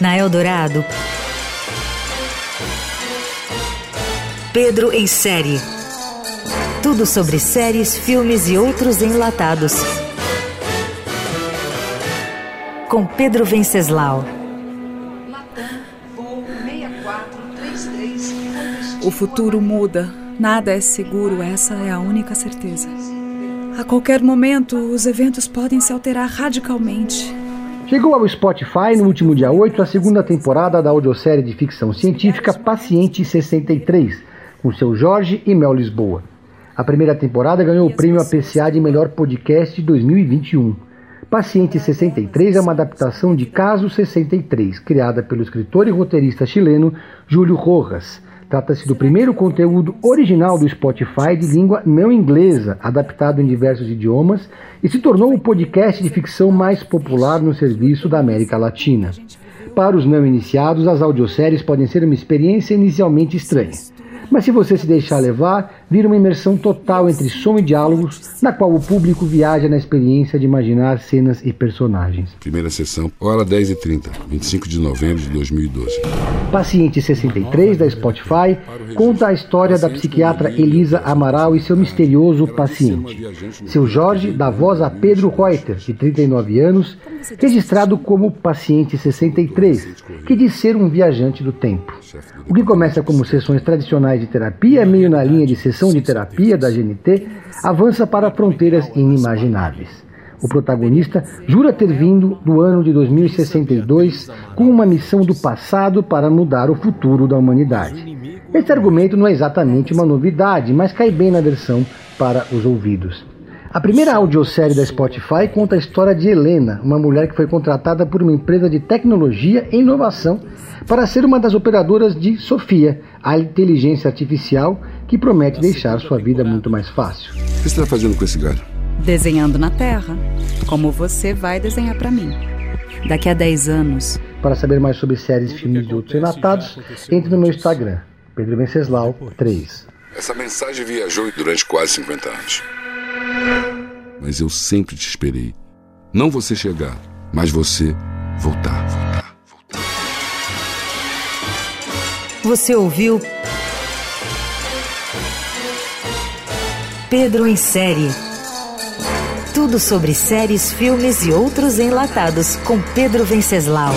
Na Eldorado, Pedro em série. Tudo sobre séries, filmes e outros enlatados. Com Pedro Venceslau. O futuro muda. Nada é seguro, essa é a única certeza. A qualquer momento, os eventos podem se alterar radicalmente. Chegou ao Spotify no último dia 8 a segunda temporada da audiosérie de ficção científica Paciente 63, com seu Jorge e Mel Lisboa. A primeira temporada ganhou o prêmio APCA de melhor podcast de 2021. Paciente 63 é uma adaptação de Caso 63, criada pelo escritor e roteirista chileno Júlio Rojas. Trata-se do primeiro conteúdo original do Spotify de língua não inglesa, adaptado em diversos idiomas, e se tornou o podcast de ficção mais popular no serviço da América Latina. Para os não iniciados, as audioséries podem ser uma experiência inicialmente estranha. Mas se você se deixar levar, vira uma imersão total entre som e diálogos, na qual o público viaja na experiência de imaginar cenas e personagens. Primeira sessão, hora 10h30, 25 de novembro de 2012. Paciente 63 da Spotify conta a história da psiquiatra Elisa Amaral e seu misterioso paciente. Seu Jorge dá voz a Pedro Reuter, de 39 anos, registrado como paciente 63, que diz ser um viajante do tempo. O que começa como sessões tradicionais de terapia, meio na linha de sessão de terapia da GNT, avança para fronteiras inimagináveis. O protagonista jura ter vindo do ano de 2062 com uma missão do passado para mudar o futuro da humanidade. Este argumento não é exatamente uma novidade, mas cai bem na versão para os ouvidos. A primeira audiosérie da Spotify conta a história de Helena, uma mulher que foi contratada por uma empresa de tecnologia e inovação para ser uma das operadoras de Sofia, a inteligência artificial que promete deixar sua vida muito mais fácil. O que você está fazendo com esse galho? Desenhando na Terra, como você vai desenhar para mim. Daqui a 10 anos. Para saber mais sobre séries, filmes e outros relatados, entre no meu Instagram, Pedro Venceslau 3. Essa mensagem viajou durante quase 50 anos. Mas eu sempre te esperei. Não você chegar, mas você voltar, voltar, voltar. Você ouviu Pedro em série. Tudo sobre séries, filmes e outros enlatados com Pedro Venceslau.